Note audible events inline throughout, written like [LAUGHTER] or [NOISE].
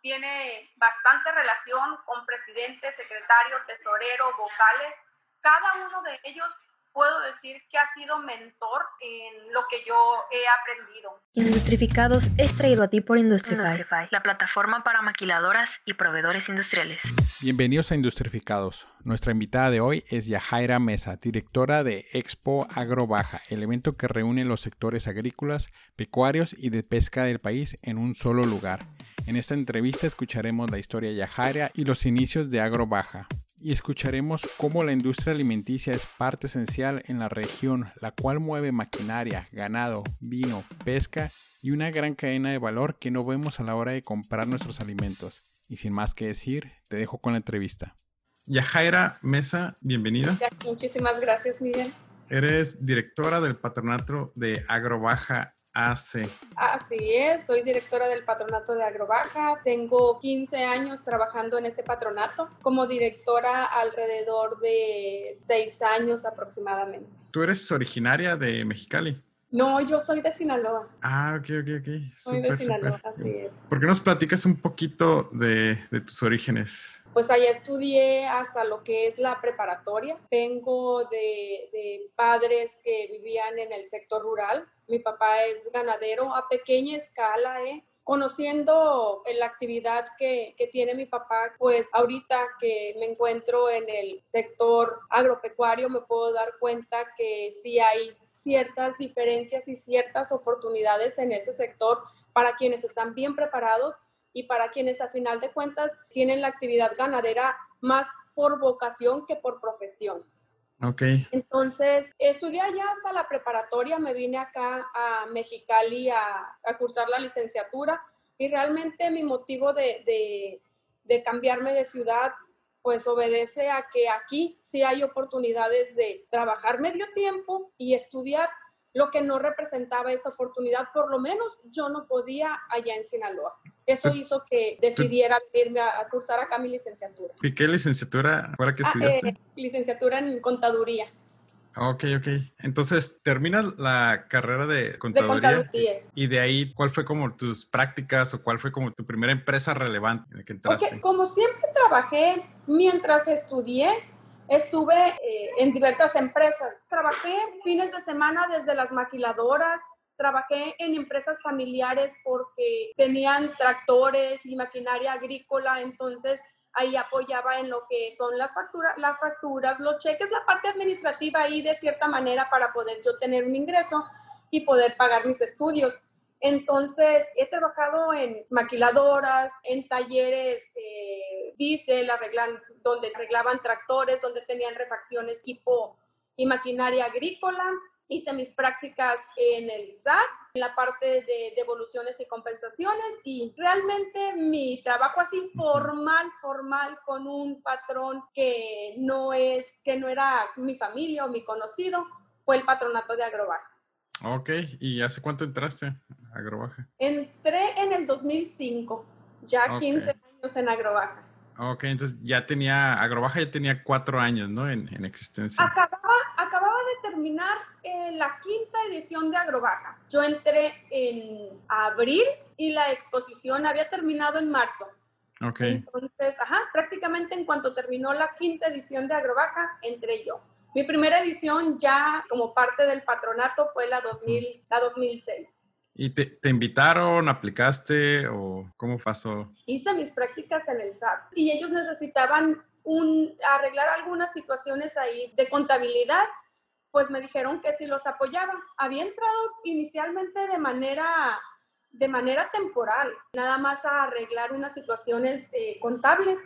tiene bastante relación con presidente, secretario, tesorero, vocales. Cada uno de ellos puedo decir que ha sido mentor en lo que yo he aprendido. Industrificados es traído a ti por Industrify, la plataforma para maquiladoras y proveedores industriales. Bienvenidos a Industrificados. Nuestra invitada de hoy es Yajaira Mesa, directora de Expo Agro Baja, el evento que reúne los sectores agrícolas, pecuarios y de pesca del país en un solo lugar. En esta entrevista escucharemos la historia de Yajaira y los inicios de Agro Baja y escucharemos cómo la industria alimenticia es parte esencial en la región, la cual mueve maquinaria, ganado, vino, pesca y una gran cadena de valor que no vemos a la hora de comprar nuestros alimentos. Y sin más que decir, te dejo con la entrevista. Yajaira Mesa, bienvenida. Muchísimas gracias, Miguel. Eres directora del patronato de Agrobaja AC. Así es, soy directora del patronato de Agrobaja. Tengo 15 años trabajando en este patronato. Como directora alrededor de 6 años aproximadamente. ¿Tú eres originaria de Mexicali? No, yo soy de Sinaloa. Ah, ok, ok, ok. Soy de Sinaloa, así es. ¿Por qué nos platicas un poquito de, de tus orígenes? Pues allá estudié hasta lo que es la preparatoria. Vengo de, padres que vivían en el sector rural. Mi papá es ganadero a pequeña escala, ¿eh? Conociendo la actividad que, que, tiene mi papá, pues ahorita que me encuentro en el sector agropecuario, me puedo dar cuenta que sí hay ciertas diferencias y ciertas oportunidades en ese sector para quienes están bien preparados y para quienes a final de cuentas tienen la actividad ganadera más por vocación que por profesión. Ok. Entonces, estudié allá hasta la preparatoria, me vine acá a Mexicali a, a cursar la licenciatura y realmente mi motivo de, de, de cambiarme de ciudad pues obedece a que aquí sí hay oportunidades de trabajar medio tiempo y estudiar lo que no representaba esa oportunidad, por lo menos yo no podía allá en Sinaloa. Eso hizo que decidiera irme a, cursar acá mi licenciatura. ¿Y qué licenciatura ahora que Ah, estudiaste? eh, licenciatura en contaduría. Ok, ok. Entonces, terminas la carrera de De contaduría. Y de ahí, ¿cuál fue como tus prácticas o cuál fue como tu primera empresa relevante en la que entraste? Como siempre trabajé mientras estudié, estuve eh, en diversas empresas. Trabajé fines de semana desde las maquiladoras, trabajé en empresas familiares porque tenían tractores y maquinaria agrícola, entonces ahí apoyaba en lo que son las, facturas, las facturas, los cheques, la parte administrativa ahí de cierta manera para poder yo tener un ingreso y poder pagar mis estudios. Entonces, he trabajado en maquiladoras, en talleres eh, diésel, arreglan, donde arreglaban tractores, donde tenían refacciones, equipo y maquinaria agrícola. Hice mis prácticas en el SAT, en la parte de devoluciones y compensaciones y realmente mi trabajo así formal, formal con un patrón que no es, que no era mi familia o mi conocido, fue el patronato de Agrobaja. Ok, ¿y hace cuánto entraste a Agrobaja? Entré en el 2005, ya Ok. 15 años en Agrobaja. Ok, entonces ya tenía, Agrobaja ya tenía cuatro años, ¿no? En, en existencia. Acababa, terminar eh, la quinta edición de Agrobaja. Yo entré en abril y la exposición había terminado en marzo. Ok, Entonces, ajá, prácticamente en cuanto terminó la quinta edición de Agrobaja, entré yo. Mi primera edición ya como parte del patronato fue la, 2000, la 2006. ¿y te, te invitaron, aplicaste o cómo pasó? hice mis prácticas en el SAT y ellos necesitaban un, arreglar algunas situaciones ahí de contabilidad, pues me dijeron que si los apoyaba. Había entrado inicialmente de manera, de manera temporal, nada más a arreglar unas situaciones eh, contables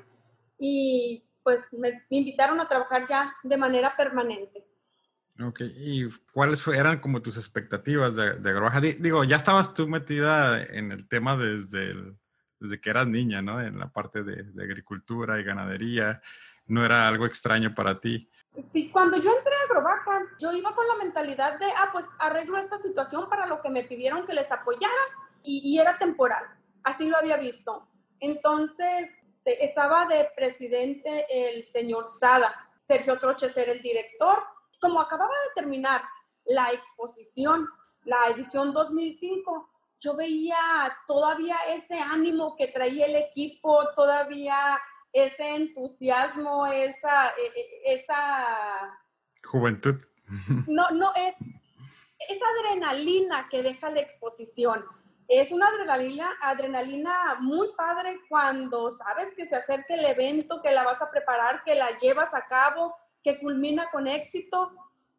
y pues me invitaron a trabajar ya de manera permanente. Ok, ¿y cuáles eran como tus expectativas de, de Agrobaja? Di- Digo, ya estabas tú metida en el tema desde, desde que eras niña, ¿no? En la parte de, de agricultura y ganadería. No era algo extraño para ti. Sí, cuando yo entré a Agrobaja, yo iba con la mentalidad de, ah, pues arreglo esta situación para lo que me pidieron que les apoyara y, era temporal. Así lo había visto. Entonces, estaba de presidente el señor Sada, Sergio Troches era el director. Como acababa de terminar la exposición, la edición 2005, yo veía todavía ese ánimo que traía el equipo, todavía ese entusiasmo, esa, e, e, esa... Juventud. No, no, es esa adrenalina que deja la exposición. Es una adrenalina, adrenalina muy padre cuando sabes que se acerca el evento, que la vas a preparar, que la llevas a cabo, que culmina con éxito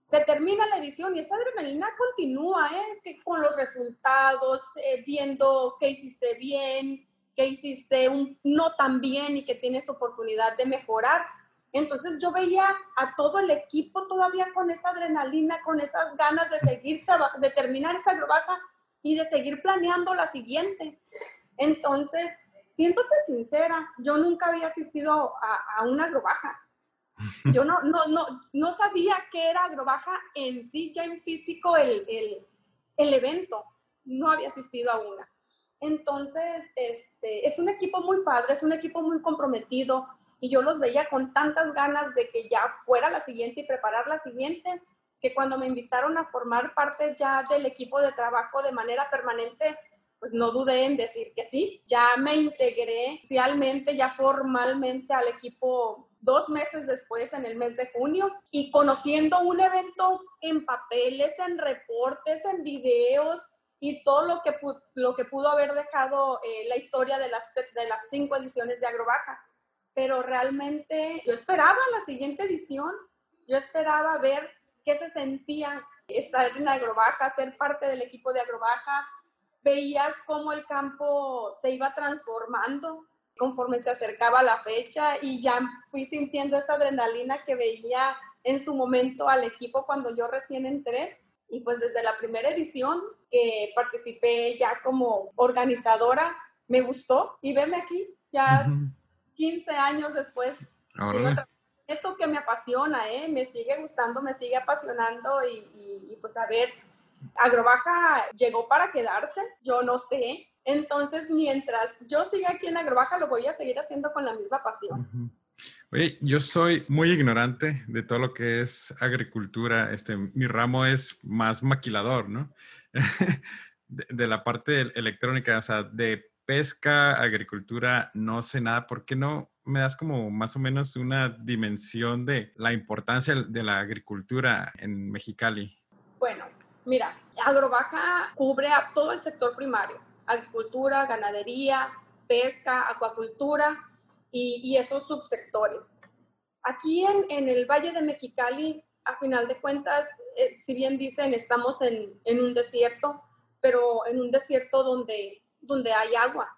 se termina la edición y esa adrenalina continúa, ¿eh? Que con los resultados, eh, viendo qué hiciste bien, qué hiciste un, no tan bien y que tienes oportunidad de mejorar. Entonces yo veía a todo el equipo todavía con esa adrenalina, con esas ganas de seguir, de terminar esa agrobaja y de seguir planeando la siguiente. Entonces, siéndote sincera, yo nunca había asistido a, a una agrobaja [LAUGHS] yo no, no, no, no sabía que era Agrobaja en sí, ya en físico, el, el, el evento. No había asistido a una. Entonces, este, es un equipo muy padre, es un equipo muy comprometido y yo los veía con tantas ganas de que ya fuera la siguiente y preparar la siguiente, que cuando me invitaron a formar parte ya del equipo de trabajo de manera permanente, pues no dudé en decir que sí. Ya me integré oficialmente, ya formalmente al equipo dos meses después, en el mes de junio, y conociendo un evento en papeles, en reportes, en videos y todo lo que, lo que pudo haber dejado eh, la historia de las, de las cinco ediciones de Agrobaja. Pero realmente yo esperaba la siguiente edición, yo esperaba ver qué se sentía estar en Agrobaja, ser parte del equipo de Agrobaja. Veías cómo el campo se iba transformando, conforme se acercaba la fecha y ya fui sintiendo esa adrenalina que veía en su momento al equipo cuando yo recién entré. Y pues desde la primera edición que participé ya como organizadora, me gustó y verme aquí ya 15 años después. Esto que me apasiona, ¿eh? me sigue gustando, me sigue apasionando y, y pues a ver, Agrobaja llegó para quedarse, yo no sé, entonces, mientras yo siga aquí en Agrobaja, lo voy a seguir haciendo con la misma pasión. Oye, yo soy muy ignorante de todo lo que es agricultura. Este, mi ramo es más maquilador, ¿no? [LAUGHS] de, la parte electrónica, o sea, de pesca, agricultura, no sé nada. ¿Por qué no me das como más o menos una dimensión de la importancia de la agricultura en Mexicali? Bueno, mira, Agrobaja cubre a todo el sector primario agricultura, ganadería, pesca, acuacultura y, esos subsectores. Aquí en, el Valle de Mexicali, a final de cuentas, eh, si bien dicen, estamos en, un desierto, pero en un desierto donde, donde hay agua,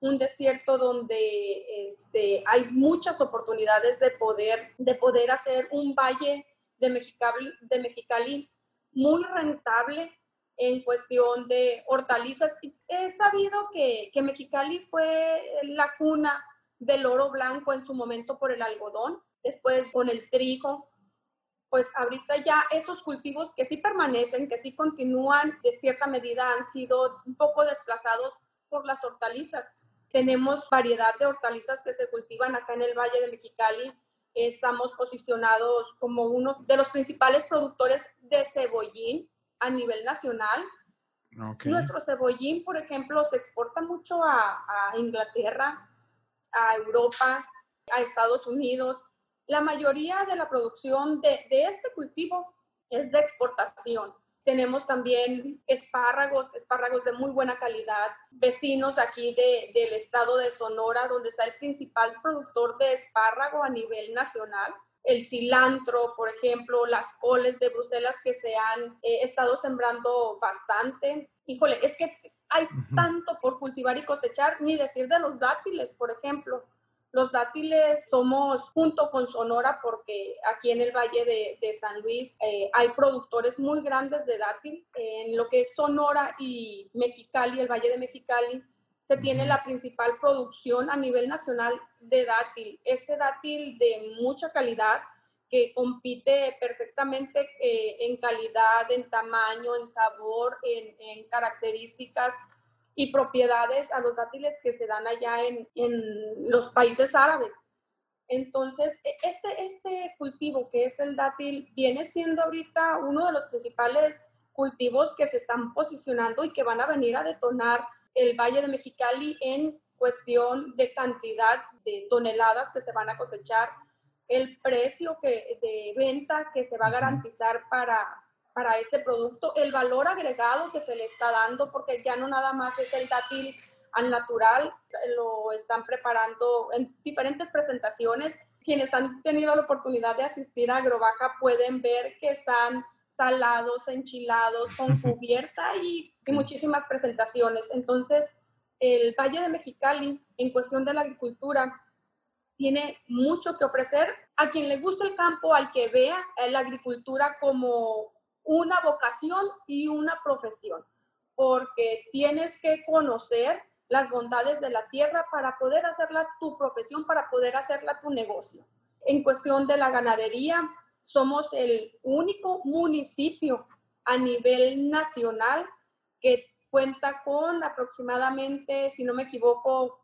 un desierto donde este, hay muchas oportunidades de poder, de poder hacer un valle de Mexicali, de Mexicali muy rentable en cuestión de hortalizas. He sabido que, que Mexicali fue la cuna del oro blanco en su momento por el algodón, después con el trigo, pues ahorita ya esos cultivos que sí permanecen, que sí continúan, de cierta medida han sido un poco desplazados por las hortalizas. Tenemos variedad de hortalizas que se cultivan acá en el Valle de Mexicali. Estamos posicionados como uno de los principales productores de cebollín a nivel nacional. Nuestro cebollín, por ejemplo, se exporta mucho a, Inglaterra, a Europa, a Estados Unidos. La mayoría de la producción de, este cultivo es de exportación. Tenemos también espárragos, espárragos de muy buena calidad, vecinos aquí del estado de Sonora, donde está el principal productor de espárrago a nivel nacional el cilantro, por ejemplo, las coles de Bruselas que se han eh, estado sembrando bastante. Híjole, es que hay tanto por cultivar y cosechar, ni decir de los dátiles, por ejemplo. Los dátiles somos junto con Sonora porque aquí en el Valle de, San Luis eh, hay productores muy grandes de dátil. En lo que es Sonora y Mexicali, el Valle de Mexicali, se tiene la principal producción a nivel nacional de dátil. Este dátil de mucha calidad que compite perfectamente eh, en calidad, en tamaño, en sabor, en, características y propiedades a los dátiles que se dan allá en, los países árabes. Entonces, e, este, este cultivo que es el dátil viene siendo ahorita uno de los principales cultivos que se están posicionando y que van a venir a detonar el Valle de Mexicali en cuestión de cantidad de toneladas que se van a cosechar, el precio que, de venta que se va a garantizar para, para este producto, el valor agregado que se le está dando, porque ya no nada más es el dátil al natural, lo están preparando en diferentes presentaciones. Quienes han tenido la oportunidad de asistir a Agrobaja pueden ver que están salados, enchilados, con cubierta y, y muchísimas presentaciones. Entonces, el Valle de Mexicali, en cuestión de la agricultura, tiene mucho que ofrecer a quien le gusta el campo, al que vea la agricultura como una vocación y una profesión, porque tienes que conocer las bondades de la tierra para poder hacerla tu profesión, para poder hacerla tu negocio. En cuestión de la ganadería, somos el único municipio a nivel nacional que cuenta con aproximadamente, si no me equivoco,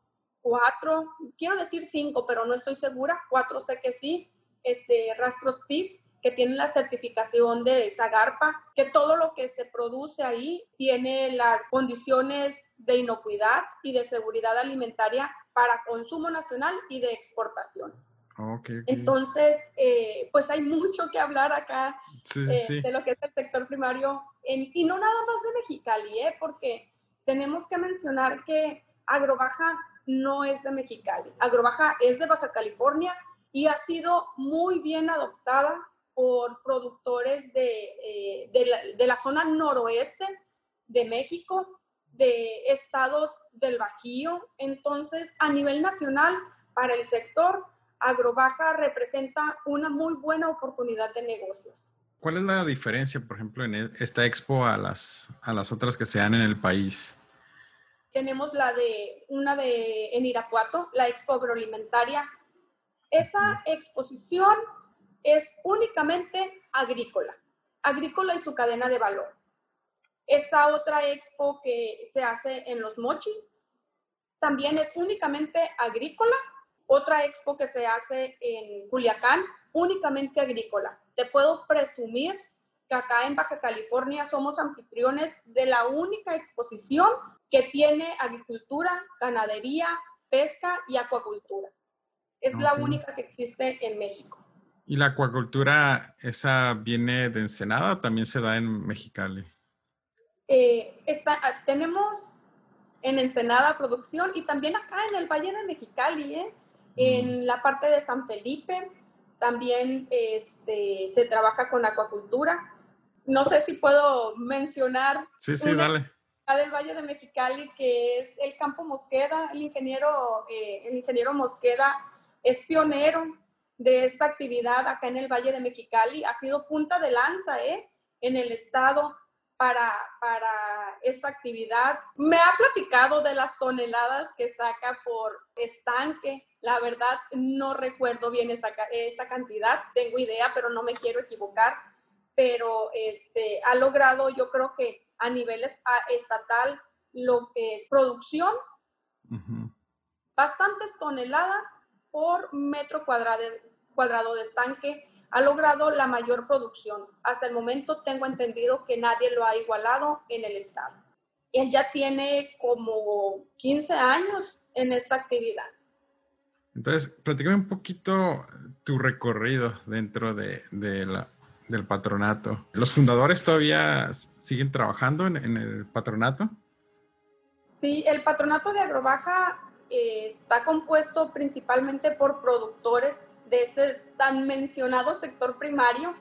cuatro, quiero decir cinco, pero no estoy segura, cuatro sé que sí, este, rastros TIF que tienen la certificación de Zagarpa, que todo lo que se produce ahí tiene las condiciones de inocuidad y de seguridad alimentaria para consumo nacional y de exportación. Entonces, eh, pues hay mucho que hablar acá eh, de lo que es el sector primario, y no nada más de Mexicali, ¿eh? porque tenemos que mencionar que Agrobaja no es de Mexicali, Agrobaja es de Baja California y ha sido muy bien adoptada por productores de, la, de la zona noroeste de México, de estados del Bajío. Entonces, a nivel nacional, para el sector, Agrobaja representa una muy buena oportunidad de negocios. ¿Cuál es la diferencia, por ejemplo, en e, esta expo a las, a las otras que se dan en el país? Tenemos la de una de en Irapuato, la expo agroalimentaria. Esa exposición es únicamente agrícola, agrícola y su cadena de valor. Esta otra expo que se hace en Los Mochis también es únicamente agrícola otra expo que se hace en Culiacán, únicamente agrícola. Te puedo presumir que acá en Baja California somos anfitriones de la única exposición que tiene agricultura, ganadería, pesca y acuacultura. Es la única que existe en México. ¿Y la acuacultura, esa viene de Ensenada o también se da en Mexicali? Eh, está, tenemos en Ensenada producción y también acá en el Valle de Mexicali, ¿eh? En la parte de San Felipe también este, se trabaja con acuacultura. No sé si puedo mencionar. Sí, sí, dale. Del Valle de Mexicali, que es el Campo Mosqueda. El ingeniero, eh, el ingeniero Mosqueda es pionero de esta actividad acá en el Valle de Mexicali. Ha sido punta de lanza ¿eh? en el estado para, para esta actividad. Me ha platicado de las toneladas que saca por estanque. La verdad, no recuerdo bien esa, esa cantidad. Tengo idea, pero no me quiero equivocar. Pero este, ha logrado, yo creo que a nivel estatal, lo que es producción, bastantes toneladas por metro cuadrado, cuadrado de estanque ha logrado la mayor producción. Hasta el momento tengo entendido que nadie lo ha igualado en el estado. Él ya tiene como 15 años en esta actividad. Entonces, platícame un poquito tu recorrido dentro de, la, del patronato. ¿Los fundadores todavía siguen trabajando en, el patronato? Sí, el patronato de Agrobaja eh, está compuesto principalmente por productores de este tan mencionado sector primario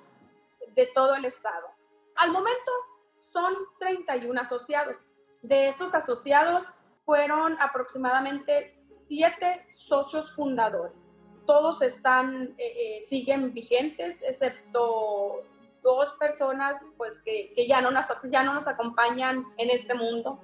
de todo el estado. Al momento son 31 asociados. De estos asociados fueron aproximadamente siete socios fundadores. Todos están, eh, eh, siguen vigentes, excepto dos personas pues, que, que, ya, no nos, ya no nos acompañan en este mundo,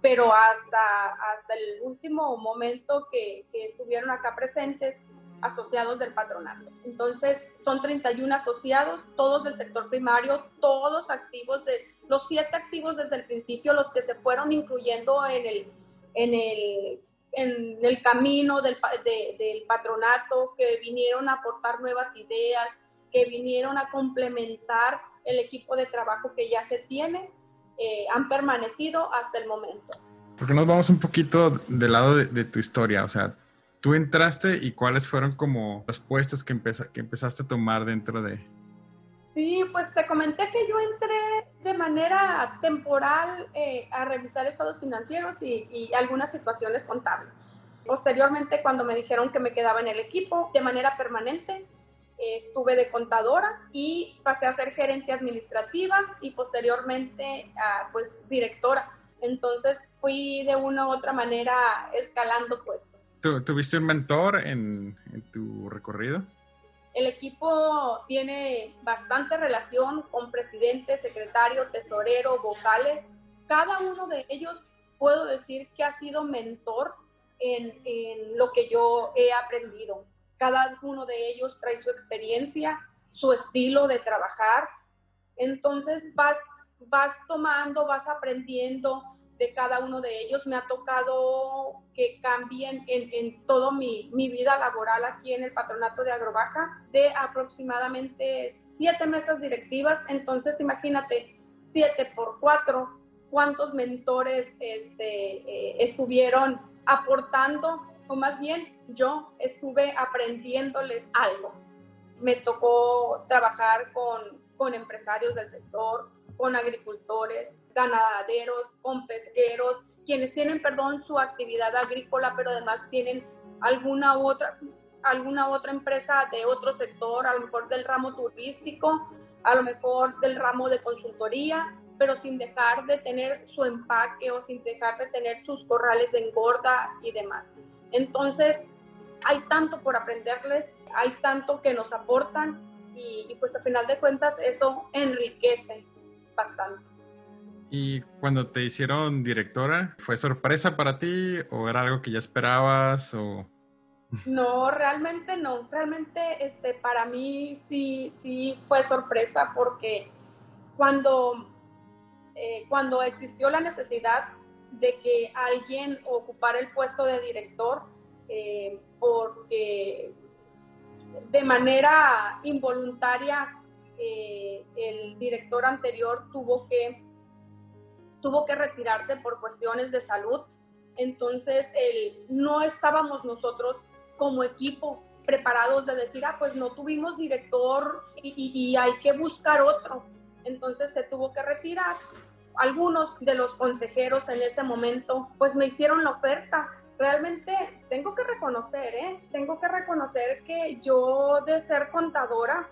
pero hasta, hasta el último momento que, que estuvieron acá presentes, asociados del patronato. Entonces, son 31 asociados, todos del sector primario, todos activos, de los siete activos desde el principio, los que se fueron incluyendo en el, en el, en el camino del, del patronato, que vinieron a aportar nuevas ideas, que vinieron a complementar el equipo de trabajo que ya se tiene, eh, han permanecido hasta el momento. Porque nos vamos un poquito del lado de, tu historia, o sea, tú entraste y cuáles fueron como los puestos que, que empezaste a tomar dentro de... Sí, pues te comenté que yo entré de manera temporal eh, a revisar estados financieros y, y algunas situaciones contables. Posteriormente, cuando me dijeron que me quedaba en el equipo de manera permanente, estuve de contadora y pasé a ser gerente administrativa y posteriormente pues directora. Entonces fui de una u otra manera escalando puestos. ¿Tuviste un mentor en, en tu recorrido? El equipo tiene bastante relación con presidente, secretario, tesorero, vocales. Cada uno de ellos puedo decir que ha sido mentor en, lo que yo he aprendido. Cada uno de ellos trae su experiencia, su estilo de trabajar. Entonces vas, vas tomando, vas aprendiendo de cada uno de ellos. Me ha tocado que cambien en, en toda mi, mi, vida laboral aquí en el patronato de Agrobaja de aproximadamente siete mesas directivas. Entonces imagínate, siete por cuatro, cuántos mentores este, eh, estuvieron aportando o más bien yo estuve aprendiéndoles algo. Me tocó trabajar con, con empresarios del sector, con agricultores, ganaderos, con pesqueros, quienes tienen, perdón, su actividad agrícola, pero además tienen alguna otra, alguna otra empresa de otro sector, a lo mejor del ramo turístico, a lo mejor del ramo de consultoría, pero sin dejar de tener su empaque o sin dejar de tener sus corrales de engorda y demás. Entonces, hay tanto por aprenderles, hay tanto que nos aportan y, pues a final de cuentas eso enriquece bastante. ¿Y cuando te hicieron directora, fue sorpresa para ti o era algo que ya esperabas o...? No, realmente no. Realmente este, para mí sí, sí fue sorpresa porque cuando, eh, cuando existió la necesidad de que alguien ocupara el puesto de director eh, porque de manera involuntaria eh, el director anterior tuvo que, tuvo que retirarse por cuestiones de salud. Entonces no estábamos nosotros como equipo preparados de decir, ah, pues no tuvimos director y hay que buscar otro. Entonces se tuvo que retirar algunos de los consejeros en ese momento pues me hicieron la oferta. Realmente tengo que reconocer, ¿eh? tengo que reconocer que yo de ser contadora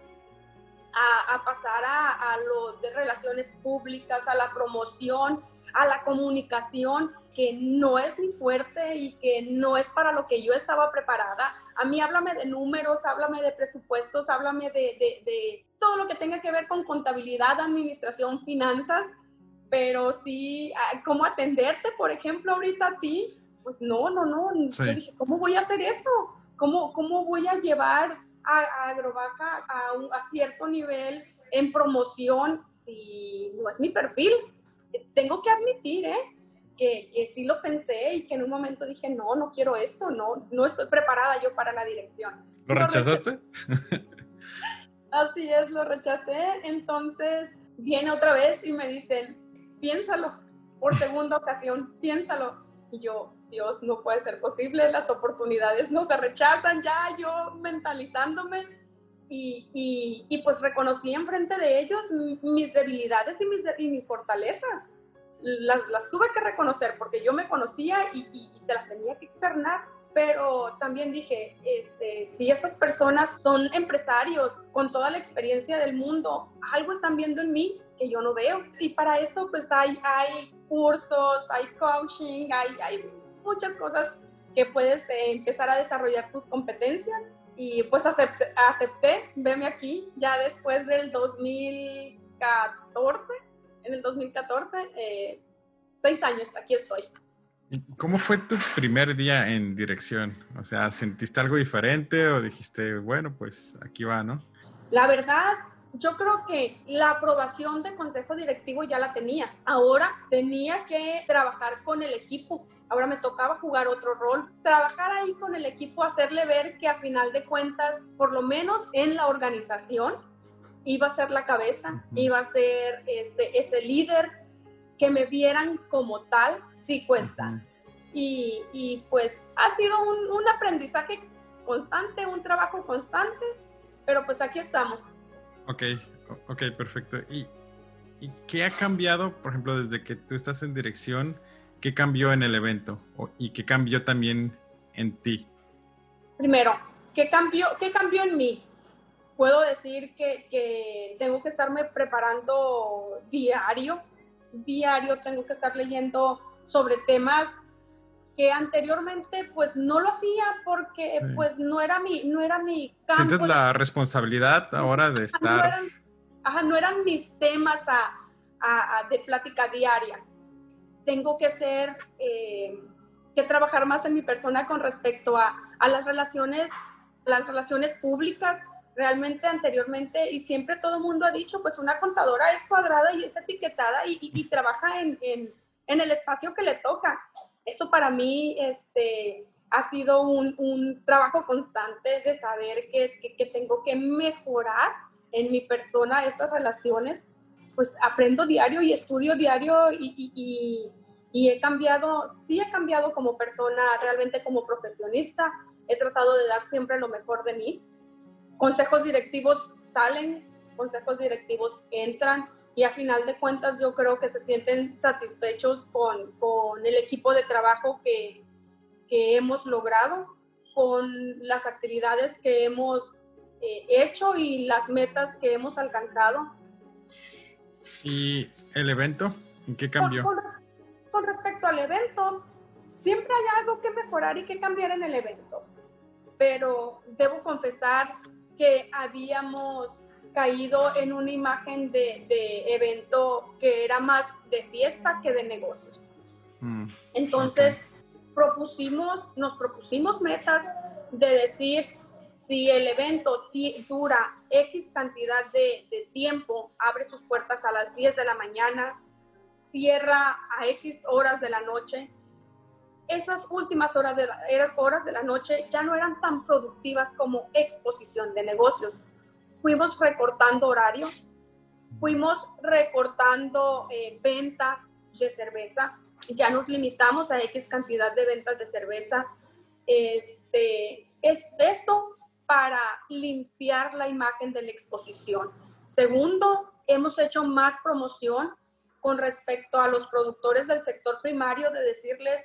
a, pasar a, a lo de relaciones públicas, a la promoción, a la comunicación, que no es mi fuerte y que no es para lo que yo estaba preparada. A mí háblame de números, háblame de presupuestos, háblame de, de, de todo lo que tenga que ver con contabilidad, administración, finanzas pero sí, ¿cómo atenderte, por ejemplo, ahorita a ti? Pues no, no, no. Yo dije, ¿cómo voy a hacer eso? ¿Cómo, cómo voy a llevar a, Agrobaja a, un, a cierto nivel en promoción si no es mi perfil? Tengo que admitir, ¿eh? Que, que, sí lo pensé y que en un momento dije, no, no quiero esto, no, no estoy preparada yo para la dirección. ¿Lo rechazaste? Así es, lo rechacé. Entonces viene otra vez y me dicen, piénsalo por segunda ocasión, piénsalo. Y yo, Dios, no puede ser posible, las oportunidades no se rechazan, ya yo mentalizándome y, y, y pues reconocí enfrente de ellos mis debilidades y mis, y mis fortalezas. Las, las, tuve que reconocer porque yo me conocía y, y, se las tenía que externar. Pero también dije, este, si estas personas son empresarios con toda la experiencia del mundo, algo están viendo en mí que yo no veo. Y para eso pues hay, hay cursos, hay coaching, hay, hay muchas cosas que puedes eh, empezar a desarrollar tus competencias. Y pues acepté, acepté, veme aquí, ya después del 2014, en el 2014, eh, seis años, aquí estoy. ¿Y cómo fue tu primer día en dirección? O sea, ¿sentiste algo diferente o dijiste, bueno, pues aquí va, ¿no? La verdad, yo creo que la aprobación de consejo directivo ya la tenía. Ahora tenía que trabajar con el equipo. Ahora me tocaba jugar otro rol, trabajar ahí con el equipo, hacerle ver que a final de cuentas, por lo menos en la organización, iba a ser la cabeza, iba a ser este, ese líder, que me vieran como tal, sí cuesta. y, y, pues ha sido un, un, aprendizaje constante, un trabajo constante, pero pues aquí estamos. Ok, ok, perfecto. ¿Y, ¿Y qué ha cambiado, por ejemplo, desde que tú estás en dirección? ¿Qué cambió en el evento? ¿Y qué cambió también en ti? Primero, ¿qué cambió, qué cambió en mí? Puedo decir que, que tengo que estarme preparando diario, diario tengo que estar leyendo sobre temas que anteriormente pues no lo hacía porque pues no era mi no era mi campo sientes la responsabilidad ahora de estar no eran, ajá, no eran mis temas a, de plática diaria. Tengo que ser eh, que trabajar más en mi persona con respecto a, a las relaciones las relaciones públicas realmente anteriormente y siempre todo el mundo ha dicho, pues una contadora es cuadrada y es etiquetada y, trabaja en, en, el espacio que le toca. Eso para mí este, ha sido un, un trabajo constante de saber que, que, tengo que mejorar en mi persona estas relaciones. Pues aprendo diario y estudio diario y, y, y he cambiado, sí he cambiado como persona, realmente como profesionista. He tratado de dar siempre lo mejor de mí consejos directivos salen, consejos directivos entran y a final de cuentas yo creo que se sienten satisfechos con, con el equipo de trabajo que, que, hemos logrado, con las actividades que hemos eh, hecho y las metas que hemos alcanzado. ¿Y el evento? ¿En qué cambió? Con, con respecto al evento, siempre hay algo que mejorar y que cambiar en el evento, pero debo confesar que habíamos caído en una imagen de, evento que era más de fiesta que de negocios. Mm, Entonces, propusimos, nos propusimos metas de decir, si el evento dura X cantidad de, de, tiempo, abre sus puertas a las 10 de la mañana, cierra a X horas de la noche, esas últimas horas de, la, horas de la noche ya no eran tan productivas como exposición de negocios. Fuimos recortando horario, fuimos recortando eh, venta de cerveza, ya nos limitamos a X cantidad de ventas de cerveza. Este, es esto para limpiar la imagen de la exposición. Segundo, hemos hecho más promoción con respecto a los productores del sector primario de decirles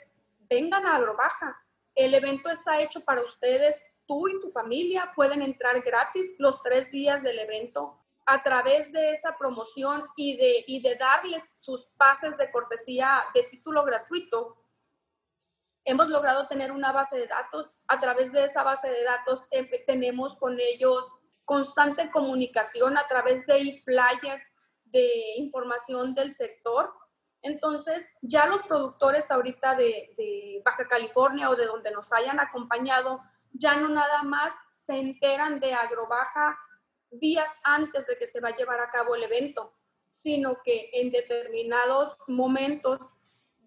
vengan a Agrobaja. El evento está hecho para ustedes. Tú y tu familia pueden entrar gratis los tres días del evento a través de esa promoción y de, y de darles sus pases de cortesía de título gratuito. Hemos logrado tener una base de datos. A través de esa base de datos em, tenemos con ellos constante comunicación a través de e-flyers de información del sector entonces, ya los productores ahorita de, Baja California o de donde nos hayan acompañado, ya no nada más se enteran de Agrobaja días antes de que se va a llevar a cabo el evento, sino que en determinados momentos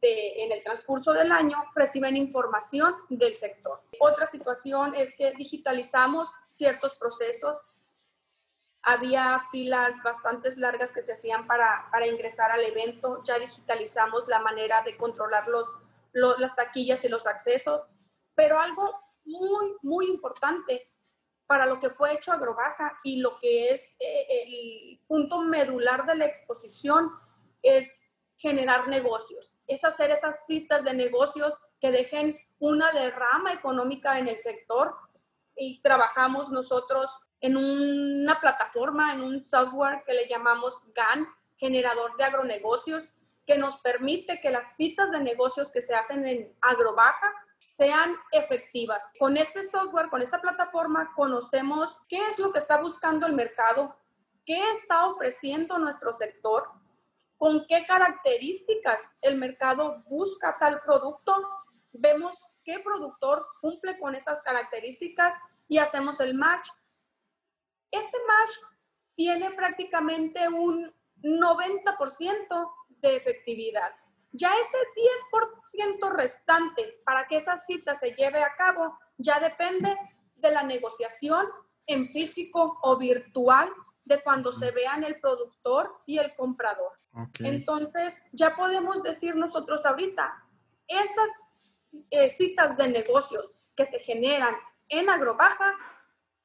de, en el transcurso del año reciben información del sector. Otra situación es que digitalizamos ciertos procesos había filas bastante largas que se hacían para, para ingresar al evento. Ya digitalizamos la manera de controlar los, las taquillas y los accesos. Pero algo muy, muy importante para lo que fue hecho Agrobaja y lo que es eh, el punto medular de la exposición es generar negocios, es hacer esas citas de negocios que dejen una derrama económica en el sector y trabajamos nosotros en una plataforma, en un software que le llamamos GAN, generador de agronegocios, que nos permite que las citas de negocios que se hacen en Agrobaja sean efectivas. Con este software, con esta plataforma, conocemos qué es lo que está buscando el mercado, qué está ofreciendo nuestro sector, con qué características el mercado busca tal producto, vemos qué productor cumple con esas características y hacemos el match este match tiene prácticamente un 90% de efectividad. Ya ese 10% restante para que esa cita se lleve a cabo ya depende de la negociación en físico o virtual de cuando se vean el productor y el comprador. Entonces, ya podemos decir nosotros ahorita, esas eh, citas de negocios que se generan en agrobaja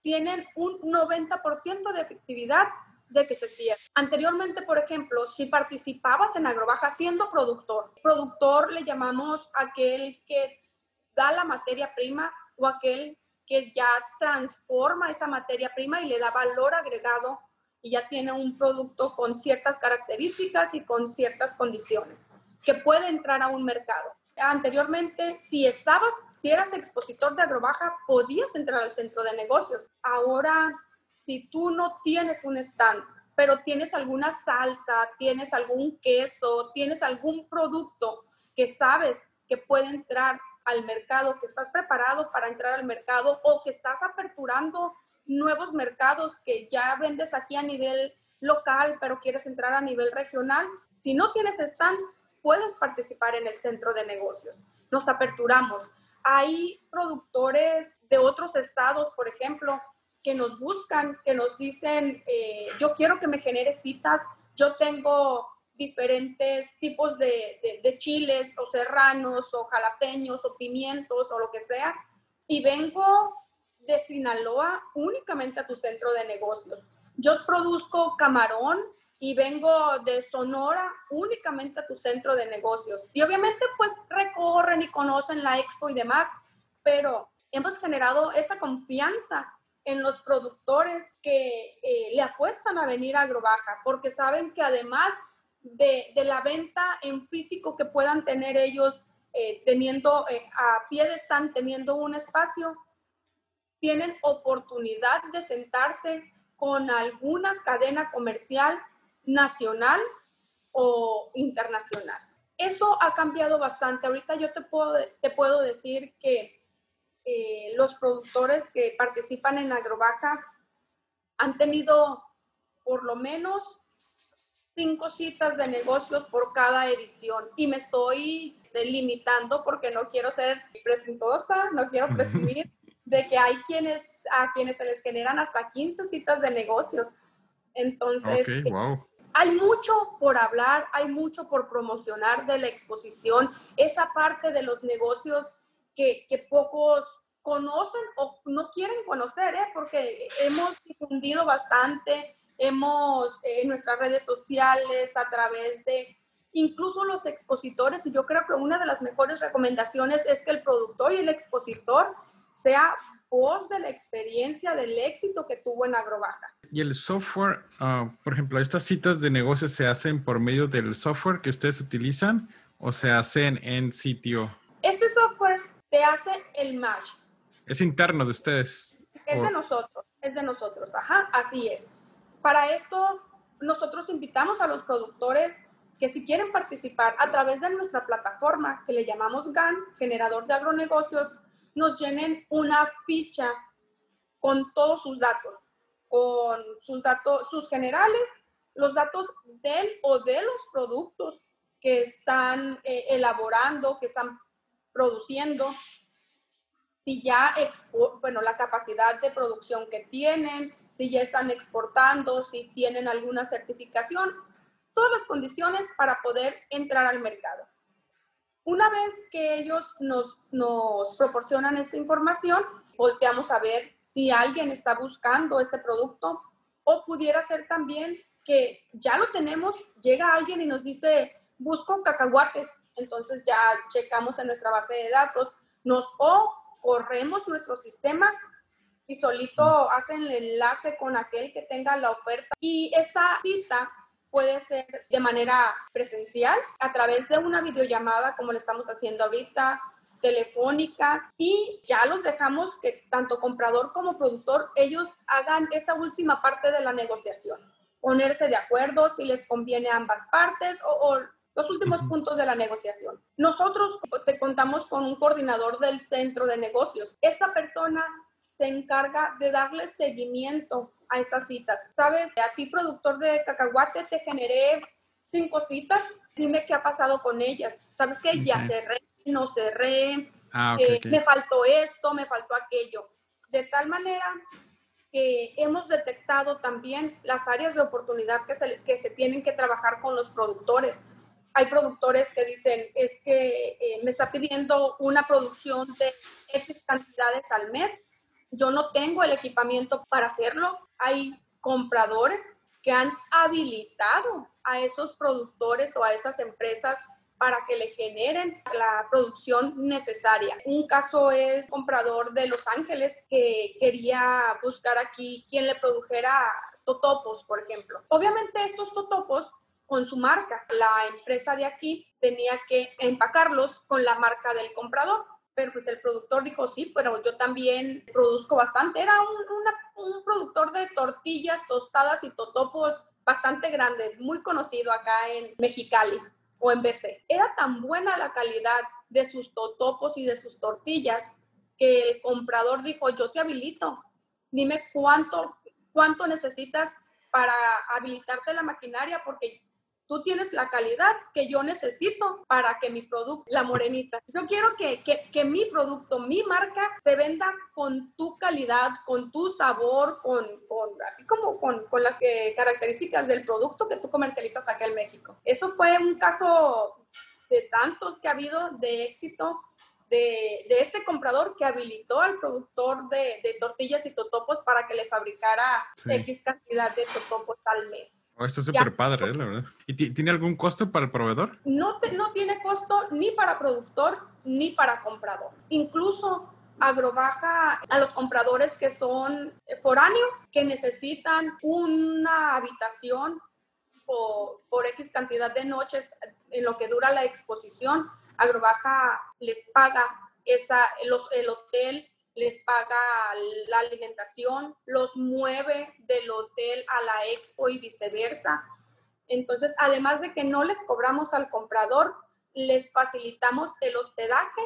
tienen un 90% de efectividad de que se cierre. Anteriormente, por ejemplo, si participabas en agrobaja siendo productor, productor le llamamos aquel que da la materia prima o aquel que ya transforma esa materia prima y le da valor agregado y ya tiene un producto con ciertas características y con ciertas condiciones que puede entrar a un mercado. Anteriormente, si estabas, si eras expositor de agrobaja, podías entrar al centro de negocios. Ahora, si tú no tienes un stand, pero tienes alguna salsa, tienes algún queso, tienes algún producto que sabes que puede entrar al mercado, que estás preparado para entrar al mercado o que estás aperturando nuevos mercados que ya vendes aquí a nivel local, pero quieres entrar a nivel regional. Si no tienes stand, puedes participar en el centro de negocios. Nos aperturamos. Hay productores de otros estados, por ejemplo, que nos buscan, que nos dicen, eh, yo quiero que me genere citas, yo tengo diferentes tipos de, de, chiles o serranos o jalapeños o pimientos o lo que sea, y vengo de Sinaloa únicamente a tu centro de negocios. Yo produzco camarón y vengo de Sonora únicamente a tu centro de negocios. Y obviamente pues recorren y conocen la expo y demás, pero hemos generado esa confianza en los productores que eh, le apuestan a venir a Agrobaja, porque saben que además de, de la venta en físico que puedan tener ellos eh, teniendo, eh, a pie de están teniendo un espacio, tienen oportunidad de sentarse con alguna cadena comercial nacional o internacional. Eso ha cambiado bastante. Ahorita yo te puedo, te puedo decir que eh, los productores que participan en Agrobaja han tenido por lo menos cinco citas de negocios por cada edición y me estoy limitando porque no quiero ser presuntuosa, no quiero presumir, de que hay quienes a quienes se les generan hasta 15 citas de negocios. Entonces, hay mucho por hablar, hay mucho por promocionar de la exposición, esa parte de los negocios que, que pocos conocen o no quieren conocer, ¿eh? porque hemos difundido bastante, hemos en nuestras redes sociales, a través de incluso los expositores, y yo creo que una de las mejores recomendaciones es que el productor y el expositor sea voz de la experiencia, del éxito que tuvo en Agrobaja. Y el software, ah, por ejemplo, estas citas de negocios se hacen por medio del software que ustedes utilizan o se hacen en sitio? Este software te hace el match. Es interno de ustedes. Es de nosotros, es de nosotros, ajá, así es. Para esto, nosotros invitamos a los productores que si quieren participar a través de nuestra plataforma que le llamamos GAN, Generador de Agronegocios, nos llenen una ficha con todos sus datos, con sus datos, sus generales, los datos del o de los productos que están eh, elaborando, que están produciendo, si ya, bueno, la capacidad de producción que tienen, si ya están exportando, si tienen alguna certificación, todas las condiciones para poder entrar al mercado. Una vez que ellos nos, nos proporcionan esta información, volteamos a ver si alguien está buscando este producto. O pudiera ser también que ya lo tenemos, llega alguien y nos dice, busco cacahuates, entonces ya checamos en nuestra base de datos, nos o corremos nuestro sistema y solito hacen el enlace con aquel que tenga la oferta. Y esta cita puede ser de manera presencial, a través de una videollamada como lo estamos haciendo ahorita, telefónica y ya los dejamos que tanto comprador como productor ellos hagan esa última parte de la negociación, ponerse de acuerdo si les conviene a ambas partes o, los últimos puntos de la negociación. Nosotros te contamos con un coordinador del centro de negocios. Esta persona se encarga de darle seguimiento a esas citas. Sabes, a ti productor de cacahuate te generé cinco citas, dime qué ha pasado con ellas. Sabes que ya cerré, no cerré, ah, eh, me faltó esto, me faltó aquello. De tal manera que hemos detectado también las áreas de oportunidad que se, que se tienen que trabajar con los productores. Hay productores que dicen, es que eh, me está pidiendo una producción de X cantidades al mes, yo no tengo el equipamiento para hacerlo. Hay compradores que han habilitado a esos productores o a esas empresas para que le generen la producción necesaria. Un caso es comprador de Los Ángeles que quería buscar aquí quien le produjera totopos, por ejemplo. Obviamente estos totopos con su marca, la empresa de aquí tenía que empacarlos con la marca del comprador pero pues el productor dijo, sí, pero yo también produzco bastante. Era un, un, productor de tortillas tostadas y totopos bastante grande, muy conocido acá en Mexicali o en BC. Era tan buena la calidad de sus totopos y de sus tortillas que el comprador dijo, yo te habilito, dime cuánto, cuánto necesitas para habilitarte la maquinaria porque tú tienes la calidad que yo necesito para que mi producto, la morenita, yo quiero que, que, que mi producto, mi marca, se venda con tu calidad, con tu sabor, con, con así como con, con las eh, características del producto que tú comercializas acá en México. Eso fue un caso de tantos que ha habido de éxito de, este comprador que habilitó al productor de, tortillas y totopos para que le fabricara X cantidad de totopos al mes. Oh, esto es súper padre, ¿eh? la verdad. ¿Y tiene algún costo para el proveedor? No, no tiene costo ni para productor ni para comprador. Incluso agrobaja a los compradores que son foráneos, que necesitan una habitación por, por X cantidad de noches en lo que dura la exposición Agrobaja les paga esa, el hotel, les paga la alimentación, los mueve del hotel a la expo y viceversa. Entonces, además de que no les cobramos al comprador, les facilitamos el hospedaje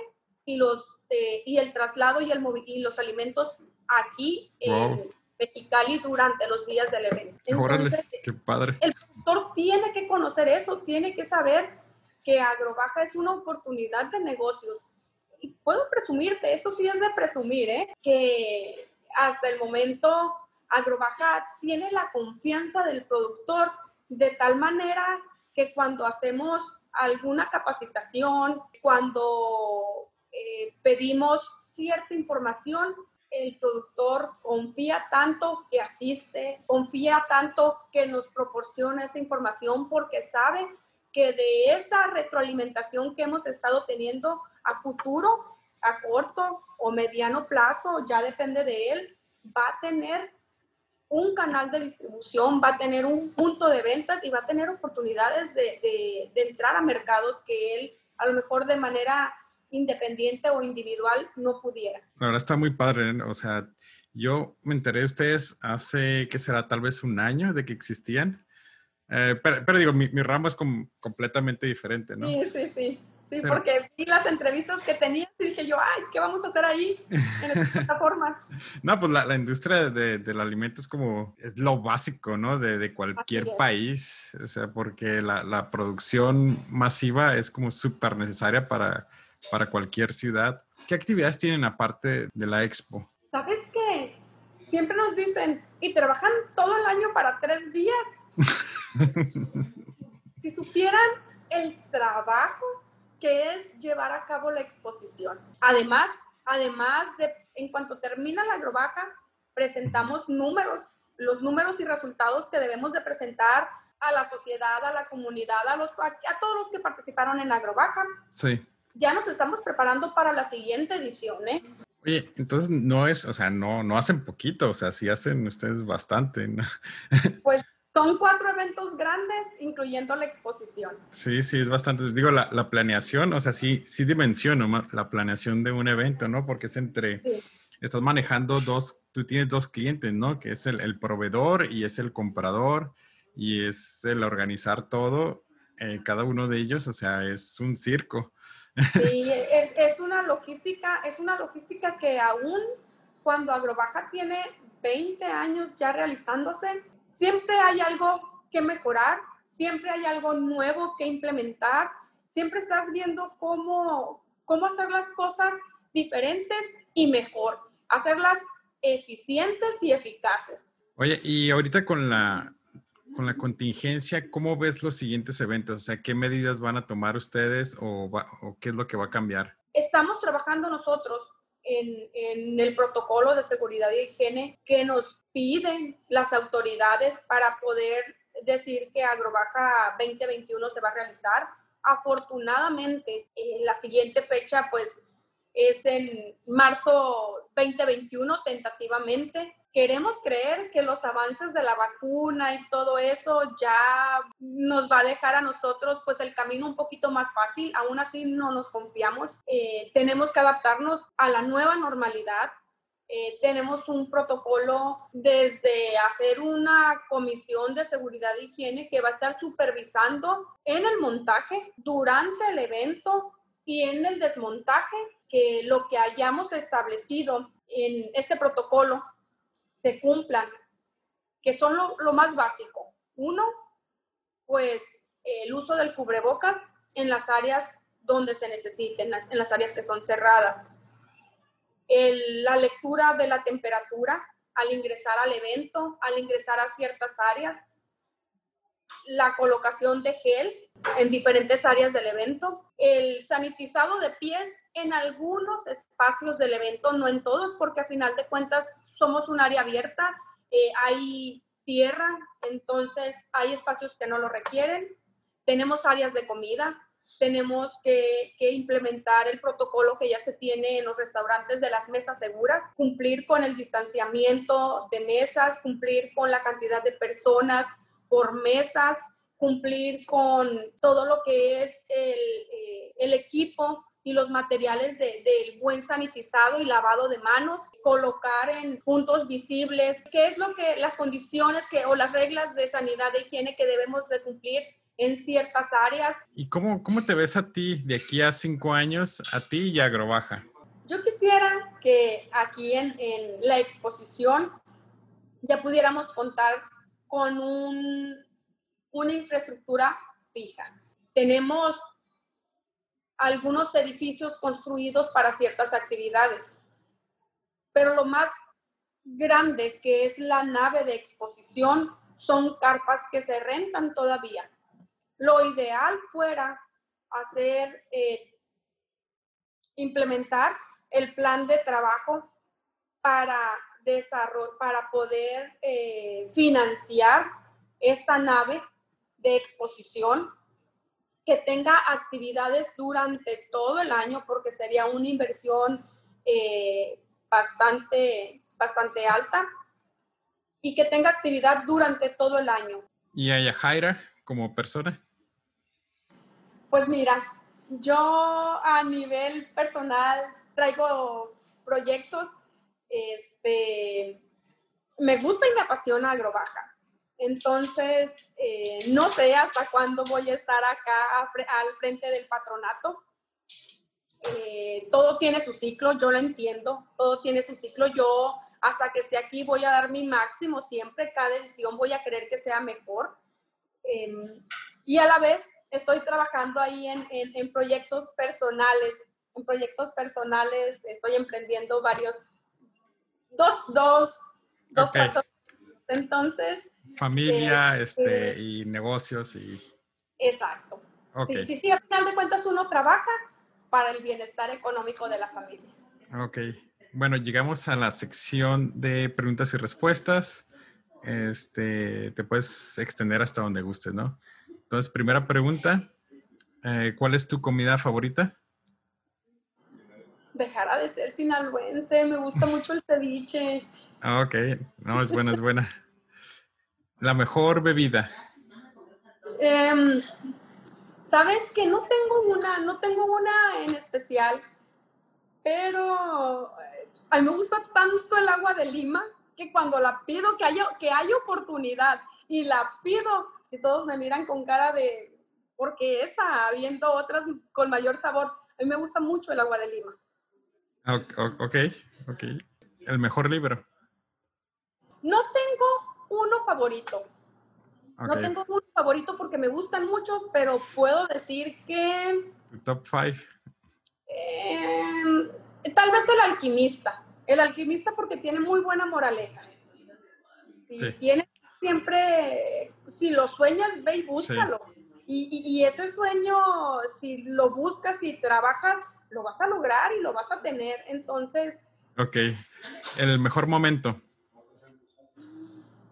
y, los, eh, y el traslado y, el y los alimentos aquí en Mexicali durante los días del evento. Entonces, qué padre. El productor tiene que conocer eso, tiene que saber que Agrobaja es una oportunidad de negocios. Y puedo presumirte, esto sí es de presumir, ¿eh? que hasta el momento Agrobaja tiene la confianza del productor de tal manera que cuando hacemos alguna capacitación, cuando eh, pedimos cierta información, el productor confía tanto que asiste, confía tanto que nos proporciona esa información porque sabe que de esa retroalimentación que hemos estado teniendo a futuro, a corto o mediano plazo, ya depende de él, va a tener un canal de distribución, va a tener un punto de ventas y va a tener oportunidades de, entrar a mercados que él a lo mejor de manera independiente o individual no pudiera. La verdad está muy padre, ¿eh? o sea, yo me enteré de ustedes hace, ¿qué será? Tal vez un año de que existían. Eh, pero, digo, mi, ramo es completamente diferente, ¿no? Sí, sí, sí. Sí, porque vi las entrevistas que tenías y dije yo, ay, ¿qué vamos a hacer ahí en esta [LAUGHS] plataforma? no, pues la, industria de, del alimento es como, es lo básico, ¿no? De, de cualquier país, o sea, porque la, la producción masiva es como súper necesaria para, para cualquier ciudad. ¿Qué actividades tienen aparte de la expo? ¿Sabes qué? Siempre nos dicen, y trabajan todo el año para tres días. [LAUGHS] si supieran el trabajo que es llevar a cabo la exposición. Además, además de, en cuanto termina la agrobaja, presentamos números, los números y resultados que debemos de presentar a la sociedad, a la comunidad, a, los, a todos los que participaron en la agrobaja. Sí. Ya nos estamos preparando para la siguiente edición, ¿eh? Oye, entonces no es, o sea, no, no hacen poquito, o sea, sí hacen ustedes bastante, ¿no? Pues son cuatro eventos grandes, incluyendo la exposición. Sí, sí, es bastante. Digo, la, planeación, o sea, sí, sí dimensiono la planeación de un evento, ¿no? Porque es entre, estás manejando dos, tú tienes dos clientes, ¿no? Que es el, proveedor y es el comprador y es el organizar todo, eh, cada uno de ellos, o sea, es un circo. Sí, [LAUGHS] es, es una logística, es una logística que aún cuando Agrobaja tiene 20 años ya realizándose, Siempre hay algo que mejorar, siempre hay algo nuevo que implementar, siempre estás viendo cómo, cómo hacer las cosas diferentes y mejor, hacerlas eficientes y eficaces. Oye, y ahorita con la, con la contingencia, ¿cómo ves los siguientes eventos? O sea, ¿qué medidas van a tomar ustedes o, o qué es lo que va a cambiar? Estamos trabajando nosotros en, en, el protocolo de seguridad y higiene que nos piden las autoridades para poder decir que Agrobaja 2021 se va a realizar. Afortunadamente, eh, la siguiente fecha pues es en marzo 2021 tentativamente. Queremos creer que los avances de la vacuna y todo eso ya nos va a dejar a nosotros pues el camino un poquito más fácil. Aún así no nos confiamos. Eh, tenemos que adaptarnos a la nueva normalidad. Eh, tenemos un protocolo desde hacer una comisión de seguridad e higiene que va a estar supervisando en el montaje, durante el evento y en el desmontaje que lo que hayamos establecido en este protocolo se cumplan, que son lo, más básico. Uno, pues el uso del cubrebocas en las áreas donde se necesiten, en las áreas que son cerradas. la lectura de la temperatura al ingresar al evento, al ingresar a ciertas áreas, la colocación de gel en diferentes áreas del evento, el sanitizado de pies en algunos espacios del evento, no en todos, porque a final de cuentas somos un área abierta, eh, hay tierra, entonces hay espacios que no lo requieren, tenemos áreas de comida, tenemos que, que, implementar el protocolo que ya se tiene en los restaurantes de las mesas seguras, cumplir con el distanciamiento de mesas, cumplir con la cantidad de personas por mesas, cumplir con todo lo que es el, eh, el equipo y los materiales del de, buen sanitizado y lavado de manos, colocar en puntos visibles qué es lo que las condiciones que o las reglas de sanidad de higiene que debemos de cumplir en ciertas áreas. ¿Y cómo, cómo te ves a ti de aquí a cinco años, a ti y a Agrobaja? Yo quisiera que aquí en, en la exposición ya pudiéramos contar con un, una infraestructura fija. Tenemos algunos edificios construidos para ciertas actividades, pero lo más grande que es la nave de exposición son carpas que se rentan todavía. Lo ideal fuera hacer, eh, implementar el plan de trabajo para desarrollo, para poder eh, financiar esta nave de exposición que tenga actividades durante todo el año, porque sería una inversión eh, bastante, bastante alta, y que tenga actividad durante todo el año. ¿Y a Yajaira como persona? Pues mira, yo a nivel personal traigo proyectos este, me gusta y me apasiona Agrobaja. Entonces, eh, no sé hasta cuándo voy a estar acá al frente del patronato. Eh, todo tiene su ciclo, yo lo entiendo, todo tiene su ciclo. Yo hasta que esté aquí voy a dar mi máximo siempre, cada edición voy a querer que sea mejor. Em, y a la vez estoy trabajando ahí en, en proyectos personales, en proyectos personales, estoy emprendiendo varios dos, dos, dos Entonces. Familia, este, este, y negocios y. Exacto. Sí, sí, sí, al final de cuentas uno trabaja para el bienestar económico de la familia. Ok. Bueno, llegamos a la sección de preguntas y respuestas. Este, te puedes extender hasta donde gustes, ¿no? Entonces, primera pregunta, eh, ¿cuál es tu comida favorita? dejara de ser sinaloense, me gusta mucho el ceviche. Ah, ok, no, es buena, es buena. [LAUGHS] La mejor bebida. Em, Sabes que no tengo una, no tengo una en especial, pero eh, a mí me gusta tanto el agua de Lima que cuando la pido, que haya, que haya oportunidad y la pido, si todos me miran con cara de, porque esa, habiendo otras con mayor sabor, a mí me gusta mucho el agua de Lima. Ok, ok. El mejor libro. No tengo uno favorito. No tengo uno favorito porque me gustan muchos, pero puedo decir que... top five. Em, tal vez El alquimista. El alquimista porque tiene muy buena moraleja. Y tiene siempre, si lo sueñas, ve y búscalo. Y, y, ese sueño, si lo buscas y trabajas, lo vas a lograr y lo vas a tener. Entonces... Ok. El mejor momento.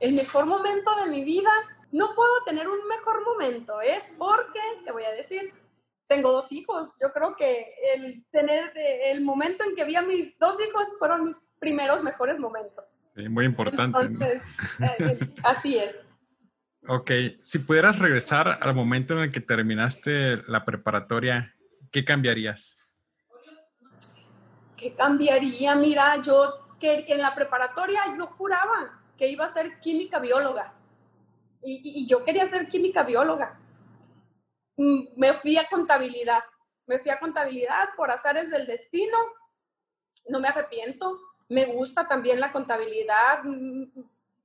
El mejor momento de mi vida. No puedo tener un mejor momento, ¿eh? Porque, te voy a decir, tengo dos hijos. Yo creo que el tener el momento en que vi a mis dos hijos fueron mis primeros mejores momentos. Sí, muy importante. Entonces, eh, así es. Ok, si pudieras regresar al momento en el que terminaste la preparatoria, ¿qué cambiarías? ¿Qué cambiaría? Mira, yo que, en la preparatoria yo juraba que iba a ser química bióloga y, yo quería ser química bióloga. Mm, me fui a contabilidad, me fui a contabilidad por azares del destino, no me arrepiento, me gusta también la contabilidad, mm,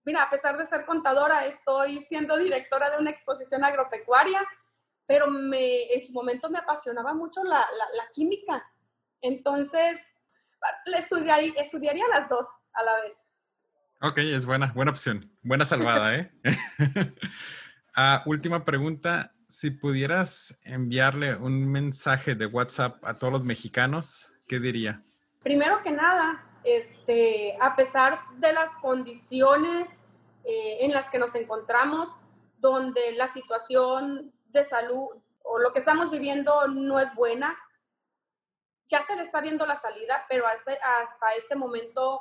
mira, a pesar de ser contadora, estoy siendo directora de una exposición agropecuaria, pero en su momento me apasionaba mucho la, química. Entonces, estudiaría, estudiaría las dos a la vez. Ok, es buena, buena opción. Buena salvada, ¿eh? [LAUGHS] Ah, última pregunta. Si pudieras enviarle un mensaje de WhatsApp a todos los mexicanos, ¿qué diría? Primero que nada, este, a pesar de las condiciones eh, en las que nos encontramos, donde la situación de salud o lo que estamos viviendo no es buena, ya se le está viendo la salida, pero hasta, hasta este momento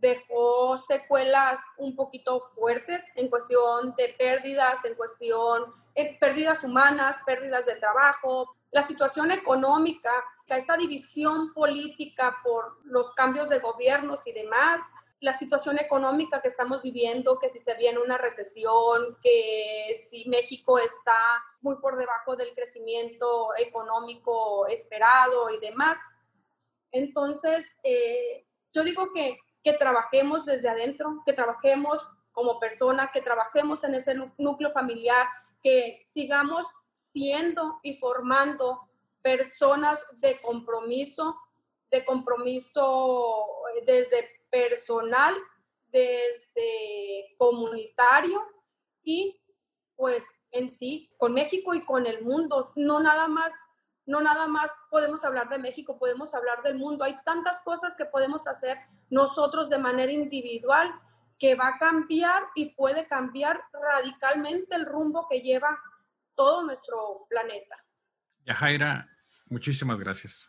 dejó secuelas un poquito fuertes en cuestión de pérdidas, en cuestión de pérdidas humanas, pérdidas de trabajo, la situación económica, esta división política por los cambios de gobiernos y demás, la situación económica que estamos viviendo, que si se viene una recesión, que si México está muy por debajo del crecimiento económico esperado y demás. Entonces, eh, yo digo que, que trabajemos desde adentro, que trabajemos como persona, que trabajemos en ese núcleo familiar, que sigamos siendo y formando personas de compromiso, de compromiso eh, desde personal, desde comunitario y pues en sí con México y con el mundo. No nada más, no nada más podemos hablar de México, podemos hablar del mundo. Hay tantas cosas que podemos hacer nosotros de manera individual que va a cambiar y puede cambiar radicalmente el rumbo que lleva todo nuestro planeta. Yajaira, muchísimas gracias.